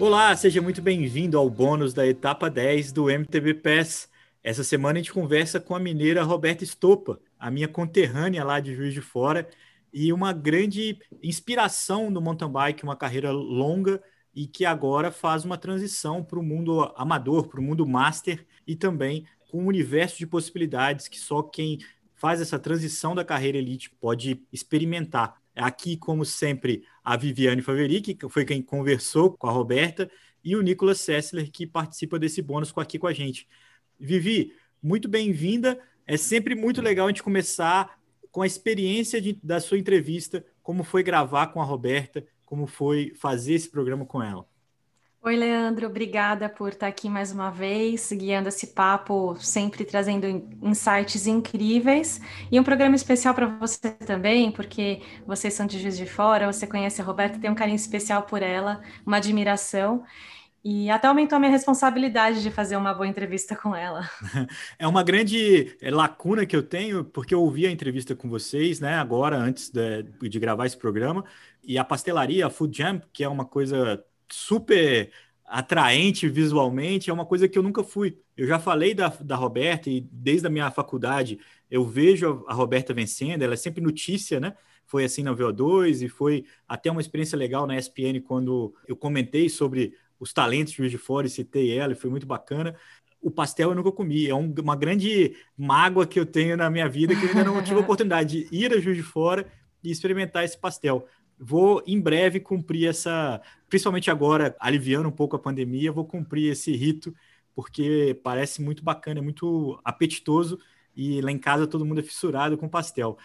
Olá, seja muito bem-vindo ao bônus da etapa 10 do MTB Pass. Essa semana a gente conversa com a mineira Roberta Estopa, a minha conterrânea lá de Juiz de Fora, e uma grande inspiração no mountain bike, uma carreira longa e que agora faz uma transição para o mundo amador, para o mundo master e também com um universo de possibilidades que só quem faz essa transição da carreira elite pode experimentar. Aqui, como sempre, a Viviane Faveric, que foi quem conversou com a Roberta, e o Nicolas Sessler, que participa desse bônus aqui com a gente. Vivi, muito bem-vinda. É sempre muito legal a gente começar com a experiência de, da sua entrevista, como foi gravar com a Roberta, como foi fazer esse programa com ela. Oi, Leandro, obrigada por estar aqui mais uma vez, guiando esse papo, sempre trazendo insights incríveis. E um programa especial para você também, porque vocês são de Juiz de Fora, você conhece a Roberta, tem um carinho especial por ela, uma admiração. E até aumentou a minha responsabilidade de fazer uma boa entrevista com ela. É uma grande é, lacuna que eu tenho, porque eu ouvi a entrevista com vocês, né, agora, antes de, de gravar esse programa, e a pastelaria, a Food Jam, que é uma coisa super atraente visualmente, é uma coisa que eu nunca fui. Eu já falei da, da Roberta e desde a minha faculdade eu vejo a Roberta vencendo, ela é sempre notícia, né? Foi assim na VO2 e foi até uma experiência legal na ESPN quando eu comentei sobre os talentos de Juiz de Fora e citei ela, e foi muito bacana. O pastel eu nunca comi, é um, uma grande mágoa que eu tenho na minha vida que eu ainda não tive a oportunidade de ir a Juiz de Fora e experimentar esse pastel vou em breve cumprir essa, principalmente agora, aliviando um pouco a pandemia, vou cumprir esse rito, porque parece muito bacana, é muito apetitoso e lá em casa todo mundo é fissurado com pastel.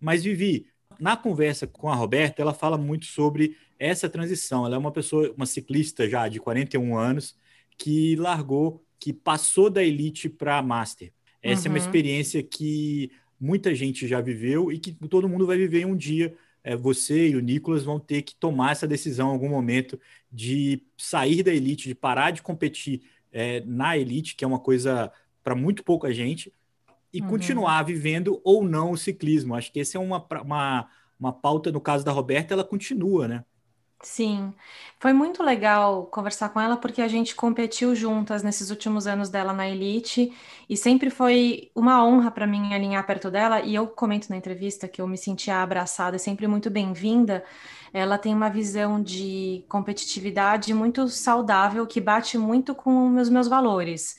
Mas Vivi, na conversa com a Roberta, ela fala muito sobre essa transição. Ela é uma pessoa, uma ciclista já de 41 anos, que largou, que passou da elite para a master. Essa uhum. é uma uhum. experiência que muita gente já viveu e que todo mundo vai viver um dia é, você e o Nicolas vão ter que tomar essa decisão em algum momento de sair da elite, de parar de competir é, na elite, que é uma coisa para muito pouca gente, e uhum. continuar vivendo ou não o ciclismo. Acho que essa é uma, uma, uma pauta, no caso da Roberta, ela continua, né? Sim, foi muito legal conversar com ela porque a gente competiu juntas nesses últimos anos dela na Elite e sempre foi uma honra para mim alinhar perto dela. E eu comento na entrevista que eu me sentia abraçada, sempre muito bem-vinda. Ela tem uma visão de competitividade muito saudável que bate muito com os meus valores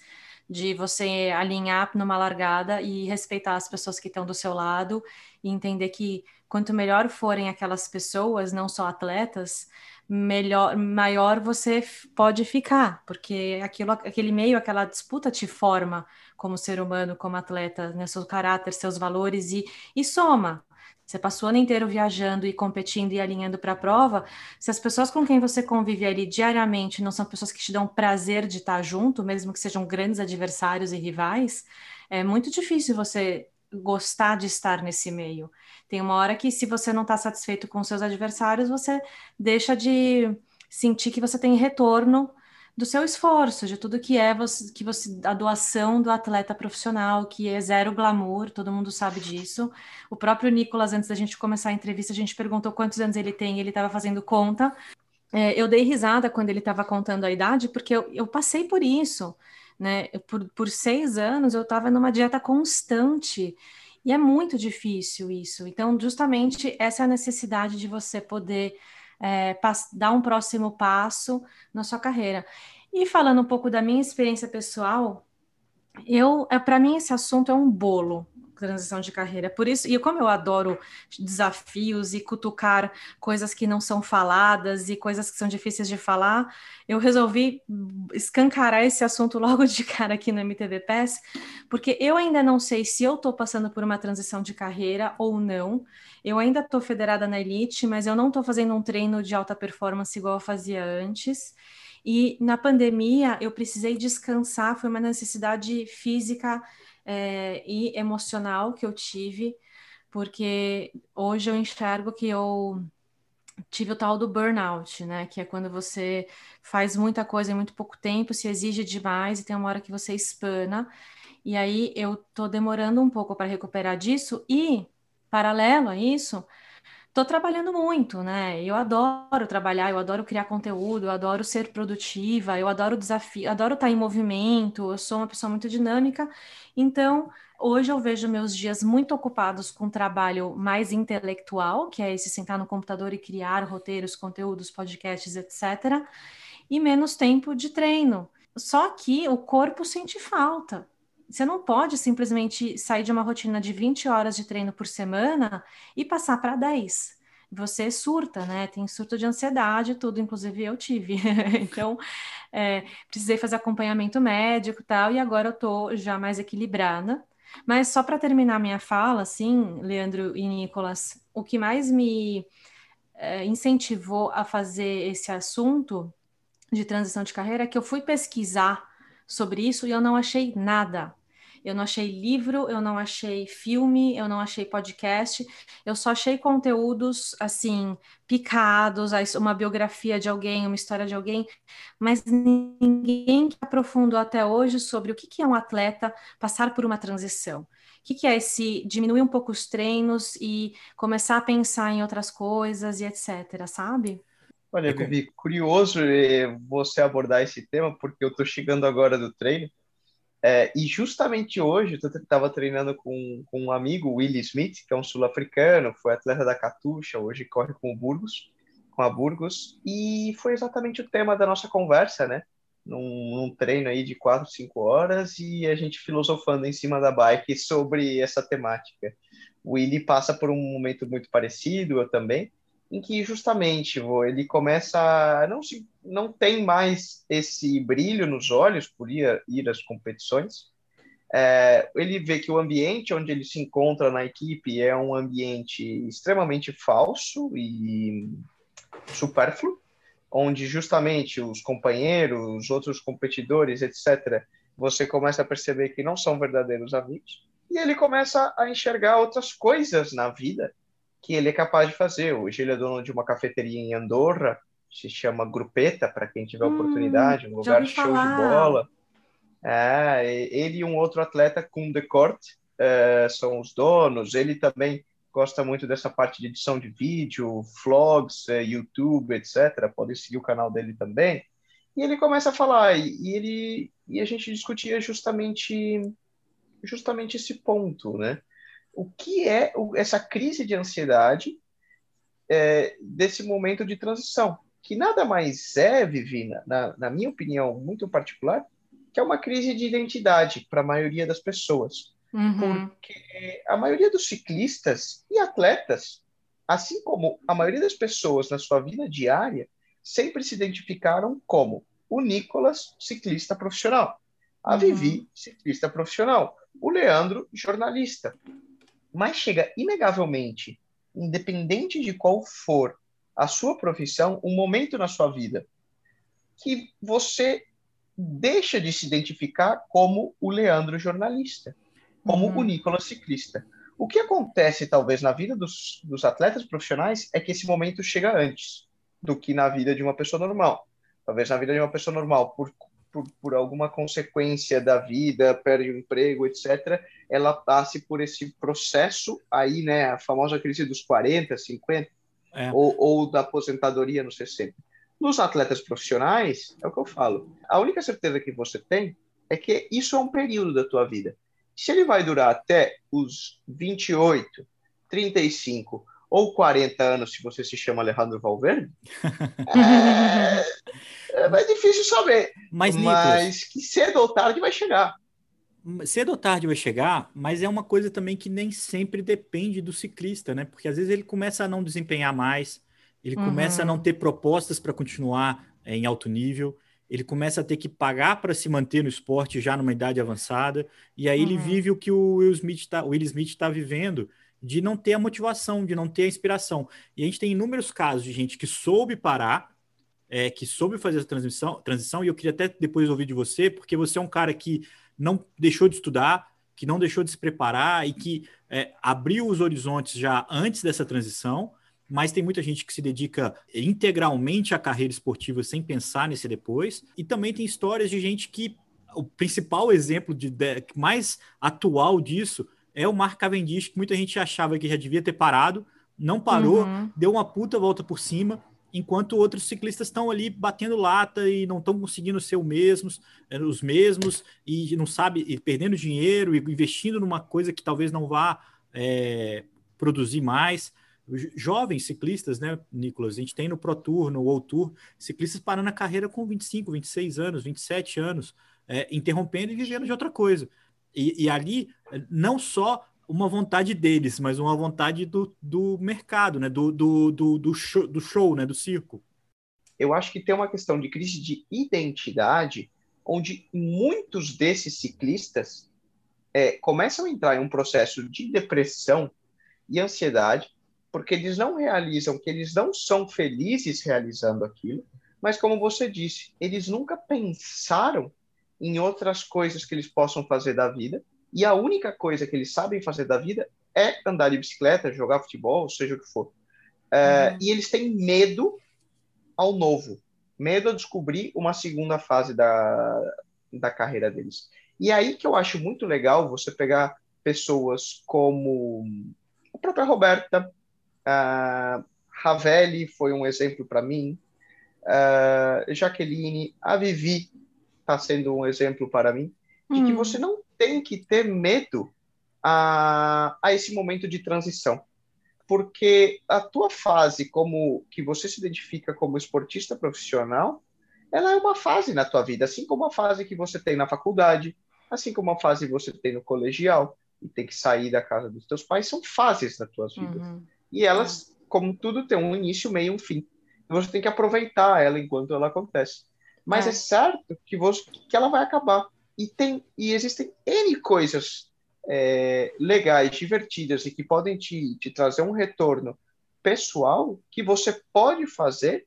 de você alinhar numa largada e respeitar as pessoas que estão do seu lado e entender que quanto melhor forem aquelas pessoas, não só atletas, melhor, maior você pode ficar, porque aquilo, aquele meio, aquela disputa te forma como ser humano, como atleta, né, seu caráter, seus valores e, e soma. Você passou o ano inteiro viajando e competindo e alinhando para a prova. Se as pessoas com quem você convive ali diariamente não são pessoas que te dão prazer de estar junto, mesmo que sejam grandes adversários e rivais, é muito difícil você gostar de estar nesse meio. Tem uma hora que, se você não está satisfeito com seus adversários, você deixa de sentir que você tem retorno do seu esforço, de tudo que é você, que você, a doação do atleta profissional, que é zero glamour, todo mundo sabe disso. O próprio Nicolas, antes da gente começar a entrevista, a gente perguntou quantos anos ele tem, ele estava fazendo conta. É, eu dei risada quando ele estava contando a idade, porque eu, eu passei por isso né? Por, por seis anos eu estava numa dieta constante e é muito difícil isso. Então, justamente essa é a necessidade de você poder é, dar um próximo passo na sua carreira. E falando um pouco da minha experiência pessoal, eu, é, para mim esse assunto é um bolo, transição de carreira. Por isso, e como eu adoro desafios e cutucar coisas que não são faladas e coisas que são difíceis de falar, eu resolvi escancarar esse assunto logo de cara aqui no MTV PES, porque eu ainda não sei se eu estou passando por uma transição de carreira ou não. Eu ainda estou federada na Elite, mas eu não estou fazendo um treino de alta performance igual eu fazia antes. E na pandemia eu precisei descansar, foi uma necessidade física é, e emocional que eu tive, porque hoje eu enxergo que eu tive o tal do burnout, né? Que é quando você faz muita coisa em muito pouco tempo, se exige demais e tem uma hora que você espana. E aí eu tô demorando um pouco para recuperar disso e, paralelo a isso, Tô trabalhando muito, né? Eu adoro trabalhar, eu adoro criar conteúdo, eu adoro ser produtiva, eu adoro desafio, adoro estar em movimento, eu sou uma pessoa muito dinâmica. Então, hoje eu vejo meus dias muito ocupados com trabalho mais intelectual, que é esse sentar no computador e criar roteiros, conteúdos, podcasts, etc. E menos tempo de treino. Só que o corpo sente falta. Você não pode simplesmente sair de uma rotina de 20 horas de treino por semana e passar para 10. Você surta, né? Tem surto de ansiedade, tudo, inclusive eu tive. então, é, precisei fazer acompanhamento médico e tal, e agora eu tô já mais equilibrada. Mas só para terminar minha fala, assim, Leandro e Nicolas, o que mais me é, incentivou a fazer esse assunto de transição de carreira é que eu fui pesquisar sobre isso e eu não achei nada. Eu não achei livro, eu não achei filme, eu não achei podcast, eu só achei conteúdos assim, picados, uma biografia de alguém, uma história de alguém, mas ninguém que aprofundou até hoje sobre o que é um atleta passar por uma transição. O que é esse diminuir um pouco os treinos e começar a pensar em outras coisas e etc, sabe? Olha, Vivi, curioso eh, você abordar esse tema, porque eu estou chegando agora do treino é, e justamente hoje eu estava treinando com, com um amigo, Willie Smith, que é um sul-africano, foi atleta da Catuxa, hoje corre com o Burgos, com a Burgos, e foi exatamente o tema da nossa conversa, né? Num, num treino aí de quatro, cinco horas e a gente filosofando em cima da bike sobre essa temática. O Willie passa por um momento muito parecido, eu também, em que justamente ele começa não se não tem mais esse brilho nos olhos por ir, ir às competições. É, ele vê que o ambiente onde ele se encontra na equipe é um ambiente extremamente falso e supérfluo, onde justamente os companheiros, os outros competidores, etc., você começa a perceber que não são verdadeiros amigos, e ele começa a enxergar outras coisas na vida que ele é capaz de fazer. Hoje ele é dono de uma cafeteria em Andorra, se chama Grupeta, para quem tiver hum, oportunidade, um lugar show falar. de bola. É, ele e um outro atleta com The Court é, são os donos. Ele também gosta muito dessa parte de edição de vídeo, vlogs, é, YouTube, etc. Podem seguir o canal dele também. E ele começa a falar e, e ele e a gente discutia justamente justamente esse ponto, né? O que é essa crise de ansiedade é, desse momento de transição, que nada mais é, Vivina, na, na minha opinião muito particular, que é uma crise de identidade para a maioria das pessoas. Uhum. Porque a maioria dos ciclistas e atletas, assim como a maioria das pessoas na sua vida diária, sempre se identificaram como o Nicolas, ciclista profissional, a uhum. Vivi, ciclista profissional, o Leandro, jornalista mas chega inegavelmente, independente de qual for a sua profissão, um momento na sua vida que você deixa de se identificar como o Leandro jornalista, como uhum. o Nicolas ciclista. O que acontece, talvez, na vida dos, dos atletas profissionais é que esse momento chega antes do que na vida de uma pessoa normal. Talvez na vida de uma pessoa normal, por por, por alguma consequência da vida, perde o emprego, etc., ela passe por esse processo aí, né, a famosa crise dos 40, 50, é. ou, ou da aposentadoria nos 60. Nos atletas profissionais, é o que eu falo, a única certeza que você tem é que isso é um período da tua vida. Se ele vai durar até os 28, 35 ou 40 anos, se você se chama Alejandro Valverde, é, é mais difícil saber. Mas, mas que cedo ou tarde vai chegar. Cedo ou tarde vai chegar, mas é uma coisa também que nem sempre depende do ciclista, né? Porque às vezes ele começa a não desempenhar mais, ele uhum. começa a não ter propostas para continuar é, em alto nível, ele começa a ter que pagar para se manter no esporte já numa idade avançada, e aí uhum. ele vive o que o Will Smith tá, Will Smith está vivendo, de não ter a motivação, de não ter a inspiração. E a gente tem inúmeros casos de gente que soube parar, é, que soube fazer essa transição, transição, e eu queria até depois ouvir de você, porque você é um cara que não deixou de estudar, que não deixou de se preparar e que é, abriu os horizontes já antes dessa transição, mas tem muita gente que se dedica integralmente à carreira esportiva sem pensar nesse depois, e também tem histórias de gente que o principal exemplo de, de mais atual disso é o Mark Cavendish, que muita gente achava que já devia ter parado, não parou, uhum. deu uma puta volta por cima, enquanto outros ciclistas estão ali batendo lata e não estão conseguindo ser os mesmos, eh, os mesmos, e não sabe, e perdendo dinheiro e investindo numa coisa que talvez não vá é, produzir mais. Jovens ciclistas, né, Nicolas? A gente tem no Pro Tour, no World Tour, ciclistas parando a carreira com 25, 26 anos, 27 anos, é, interrompendo e vivendo de outra coisa. E, e ali, não só uma vontade deles, mas uma vontade do, do mercado, né? do, do, do, do, show, do show, né? do circo. Eu acho que tem uma questão de crise de identidade, onde muitos desses ciclistas é, começam a entrar em um processo de depressão e ansiedade, porque eles não realizam que eles não são felizes realizando aquilo, mas como você disse, eles nunca pensaram em outras coisas que eles possam fazer da vida, e a única coisa que eles sabem fazer da vida é andar de bicicleta, jogar futebol, seja o que for. Uhum. E eles têm medo ao novo, medo a descobrir uma segunda fase da, da carreira deles. E aí que eu acho muito legal você pegar pessoas como a própria Roberta, a Ravelli foi um exemplo para mim, a Jaqueline, a Vivi está sendo um exemplo para mim, de que hum. você não tem que ter medo a, a esse momento de transição. Porque a tua fase como que você se identifica como esportista profissional, ela é uma fase na tua vida, assim como a fase que você tem na faculdade, assim como a fase que você tem no colegial e tem que sair da casa dos teus pais, são fases na tua vida. Uhum. E elas, como tudo, tem um início, meio e um fim. Você tem que aproveitar ela enquanto ela acontece. Mas é, é certo que, você, que ela vai acabar. E, tem, e existem N coisas é, legais, divertidas e que podem te, te trazer um retorno pessoal que você pode fazer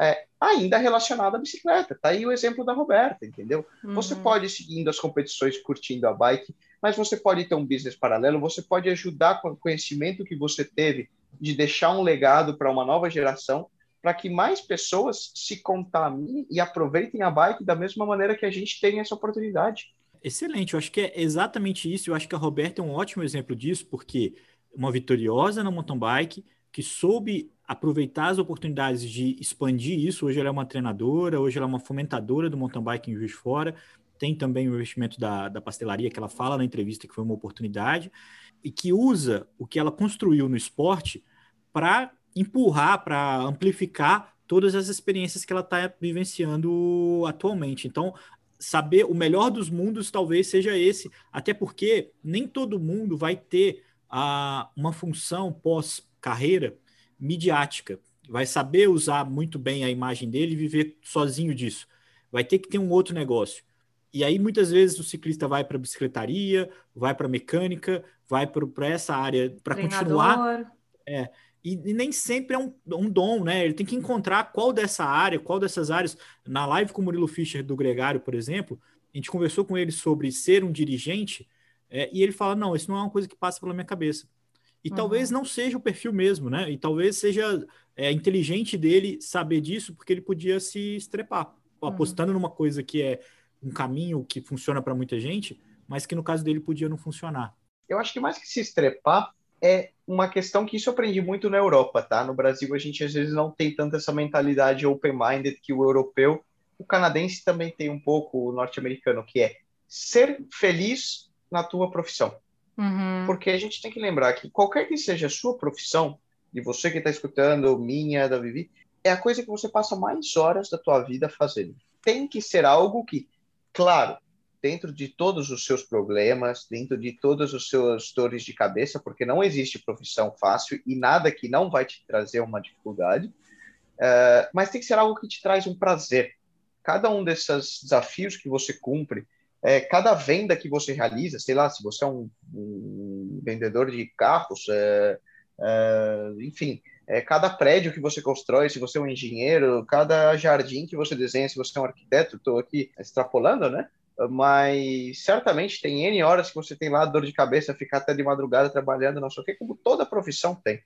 é, ainda relacionado à bicicleta. Tá aí o exemplo da Roberta, entendeu? Uhum. Você pode ir seguindo as competições, curtindo a bike, mas você pode ter um business paralelo, você pode ajudar com o conhecimento que você teve de deixar um legado para uma nova geração para que mais pessoas se contaminem e aproveitem a bike da mesma maneira que a gente tem essa oportunidade. Excelente, eu acho que é exatamente isso. Eu acho que a Roberta é um ótimo exemplo disso, porque uma vitoriosa na mountain bike que soube aproveitar as oportunidades de expandir isso. Hoje ela é uma treinadora, hoje ela é uma fomentadora do mountain bike em Juiz de Fora. Tem também o investimento da, da pastelaria, que ela fala na entrevista que foi uma oportunidade, e que usa o que ela construiu no esporte para empurrar, para amplificar todas as experiências que ela está vivenciando atualmente. Então, saber o melhor dos mundos talvez seja esse, até porque nem todo mundo vai ter a, uma função pós-carreira midiática, vai saber usar muito bem a imagem dele e viver sozinho disso. Vai ter que ter um outro negócio. E aí, muitas vezes, o ciclista vai para bicicletaria, vai para mecânica, vai para essa área para continuar. É, e, e, nem sempre é um, um, dom, né? Ele tem que encontrar qual dessa área, qual dessas áreas. Na live com o Murilo Fischer do Gregário, por exemplo, a gente conversou com ele sobre ser um dirigente, é, e ele fala: não, isso não é uma coisa que passa pela minha cabeça. E uhum. talvez não seja o perfil mesmo, né? E talvez seja é, inteligente dele saber disso, porque ele podia se estrepar, uhum. apostando numa coisa que é um caminho que funciona para muita gente, mas que no caso dele podia não funcionar. Eu acho que mais que se estrepar, é uma questão que isso eu aprendi muito na Europa, tá? No Brasil a gente às vezes não tem tanto essa mentalidade open-minded que o europeu, o canadense também tem um pouco, o norte-americano, que é ser feliz na tua profissão. Uhum. Porque a gente tem que lembrar que qualquer que seja a sua profissão, de você que está escutando, minha, da Vivi, é a coisa que você passa mais horas da tua vida fazendo. Tem que ser algo que, claro, dentro de todos os seus problemas, dentro de todas os seus dores de cabeça, porque não existe profissão fácil e nada que não vai te trazer uma dificuldade, uh, mas tem que ser algo que te traz um prazer. Cada um desses desafios que você cumpre, é, cada venda que você realiza, sei lá, se você é um, um vendedor de carros, é, é, enfim, cada prédio que você constrói, se você é um engenheiro, cada jardim que você desenha, se você é um arquiteto, estou aqui extrapolando, né? Mas certamente tem N horas que você tem lá dor de cabeça, ficar até de madrugada trabalhando, não sei o que, como toda profissão tem.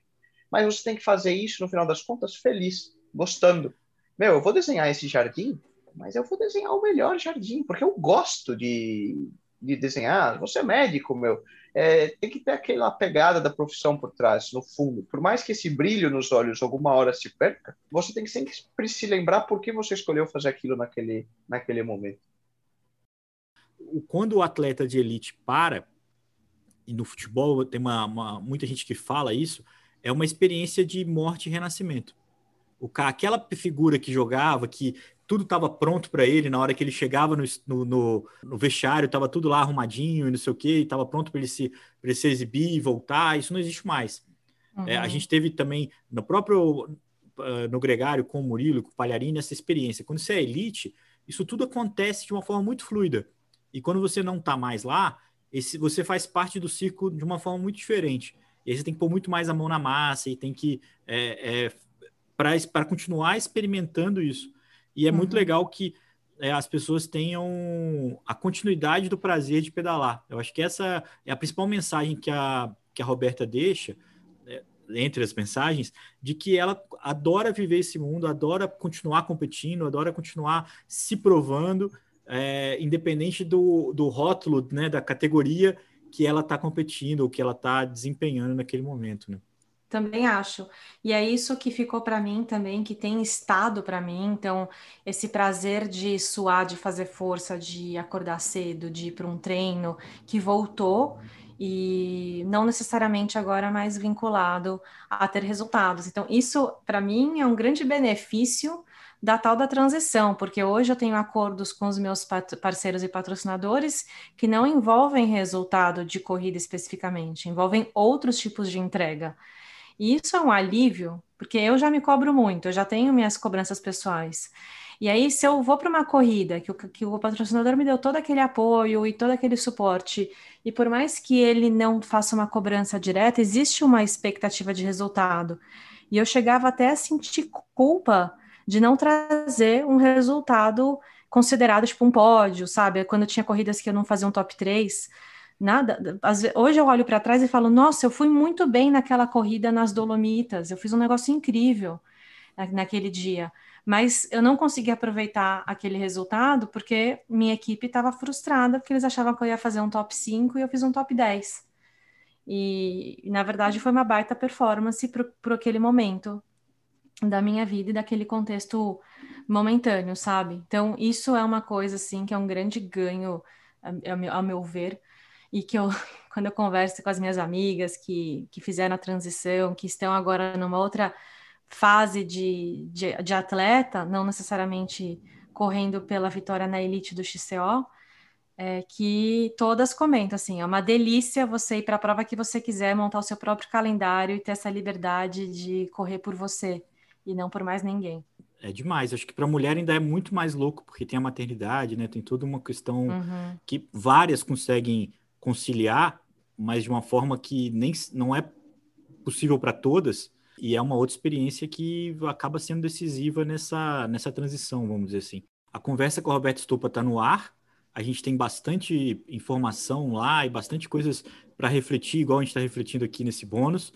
Mas você tem que fazer isso, no final das contas, feliz, gostando. Meu, eu vou desenhar esse jardim, mas eu vou desenhar o melhor jardim, porque eu gosto de, de desenhar. Você é médico, meu. é, tem que ter aquela pegada da profissão por trás, no fundo. Por mais que esse brilho nos olhos alguma hora se perca, você tem que sempre se lembrar por que você escolheu fazer aquilo naquele, naquele momento. Quando o atleta de elite para, e no futebol tem uma, uma, muita gente que fala isso, é uma experiência de morte e renascimento. O, aquela figura que jogava, que tudo estava pronto para ele na hora que ele chegava no, no, no vestiário, estava tudo lá arrumadinho e não sei o que, estava pronto para ele, se, ele se exibir e voltar, isso não existe mais. Uhum. É, a gente teve também no próprio uh, no Gregário com o Murilo, com o Palharini, essa experiência. Quando você é elite, isso tudo acontece de uma forma muito fluida. E quando você não está mais lá, esse, você faz parte do ciclo de uma forma muito diferente. E aí você tem que pôr muito mais a mão na massa e tem que é, é, para continuar experimentando isso. E é uhum. muito legal que é, as pessoas tenham a continuidade do prazer de pedalar. Eu acho que essa é a principal mensagem que a, que a Roberta deixa, é, entre as mensagens, de que ela adora viver esse mundo, adora continuar competindo, adora continuar se provando, é, independente do, do rótulo, né, da categoria que ela está competindo ou que ela está desempenhando naquele momento. Né? Também acho. E é isso que ficou para mim também, que tem estado para mim. Então, esse prazer de suar, de fazer força, de acordar cedo, de ir para um treino, que voltou e não necessariamente agora mais vinculado a ter resultados. Então, isso para mim é um grande benefício da tal da transição, porque hoje eu tenho acordos com os meus parceiros e patrocinadores que não envolvem resultado de corrida especificamente, envolvem outros tipos de entrega. E isso é um alívio, porque eu já me cobro muito, eu já tenho minhas cobranças pessoais. E aí, se eu vou para uma corrida, que o, que o patrocinador me deu todo aquele apoio e todo aquele suporte, e por mais que ele não faça uma cobrança direta, existe uma expectativa de resultado. E eu chegava até a sentir culpa de não trazer um resultado considerado tipo um pódio, sabe? Quando tinha corridas que eu não fazia um top 3, Nada. Hoje eu olho para trás e falo: nossa, eu fui muito bem naquela corrida nas Dolomitas, eu fiz um negócio incrível naquele dia. Mas eu não consegui aproveitar aquele resultado porque minha equipe estava frustrada, porque eles achavam que eu ia fazer um top 5 e eu fiz um top 10. E, na verdade, foi uma baita performance para aquele momento da minha vida e daquele contexto momentâneo, sabe? Então, isso é uma coisa, assim, que é um grande ganho, ao meu, ao meu ver, e que eu, quando eu converso com as minhas amigas que, que fizeram a transição, que estão agora numa outra fase de, de, de atleta, não necessariamente correndo pela vitória na elite do XCO, é, que todas comentam assim, é uma delícia você ir para a prova que você quiser, montar o seu próprio calendário e ter essa liberdade de correr por você e não por mais ninguém. É demais. Acho que para a mulher ainda é muito mais louco, porque tem a maternidade, né? Tem toda uma questão uhum. que várias conseguem conciliar, mas de uma forma que nem não é possível para todas, e é uma outra experiência que acaba sendo decisiva nessa, nessa transição, vamos dizer assim. A conversa com a Roberta Stupa está no ar, a gente tem bastante informação lá e bastante coisas para refletir, igual a gente está refletindo aqui nesse bônus,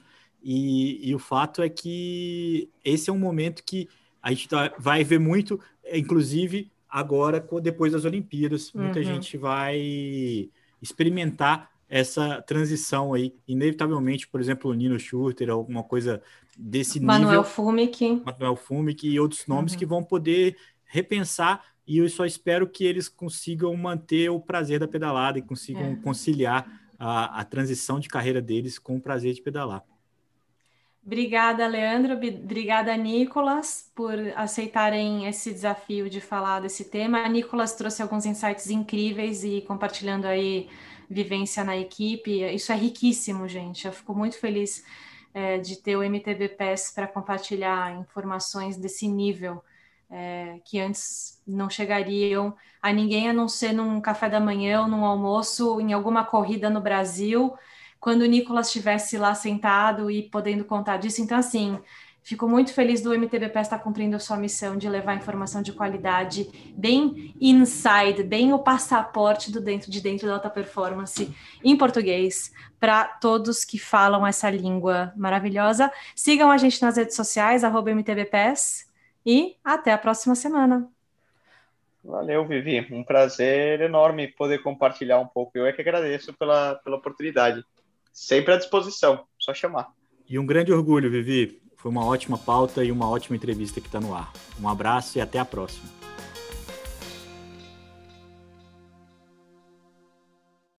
e, e, o fato é que esse é um momento que a gente tá, vai ver muito, inclusive agora, depois das Olimpíadas, muita uhum. gente vai experimentar essa transição aí, inevitavelmente, por exemplo, o Nino Schurter, alguma coisa desse Manuel nível. Fumic. Manuel Fumic e outros nomes uhum. que vão poder repensar e eu só espero que eles consigam manter o prazer da pedalada e consigam é. conciliar a, a transição de carreira deles com o prazer de pedalar. Obrigada, Leandro. Obrigada, Nicolas, por aceitarem esse desafio de falar desse tema. A Nicolas trouxe alguns insights incríveis e compartilhando aí vivência na equipe. Isso é riquíssimo, gente. Eu fico muito feliz é, de ter o MTB PES para compartilhar informações desse nível é, que antes não chegariam a ninguém a não ser num café da manhã ou num almoço, em alguma corrida no Brasil quando o Nicolas estivesse lá sentado e podendo contar disso. Então, assim, fico muito feliz do MTBP estar cumprindo a sua missão de levar informação de qualidade bem inside, bem o passaporte do dentro de dentro da alta performance em português para todos que falam essa língua maravilhosa. Sigam a gente nas redes sociais, MTBPS, e até a próxima semana. Valeu, Vivi. Um prazer enorme poder compartilhar um pouco. Eu é que agradeço pela, pela oportunidade. Sempre à disposição, só chamar. E um grande orgulho, Vivi. Foi uma ótima pauta e uma ótima entrevista que está no ar. Um abraço e até a próxima.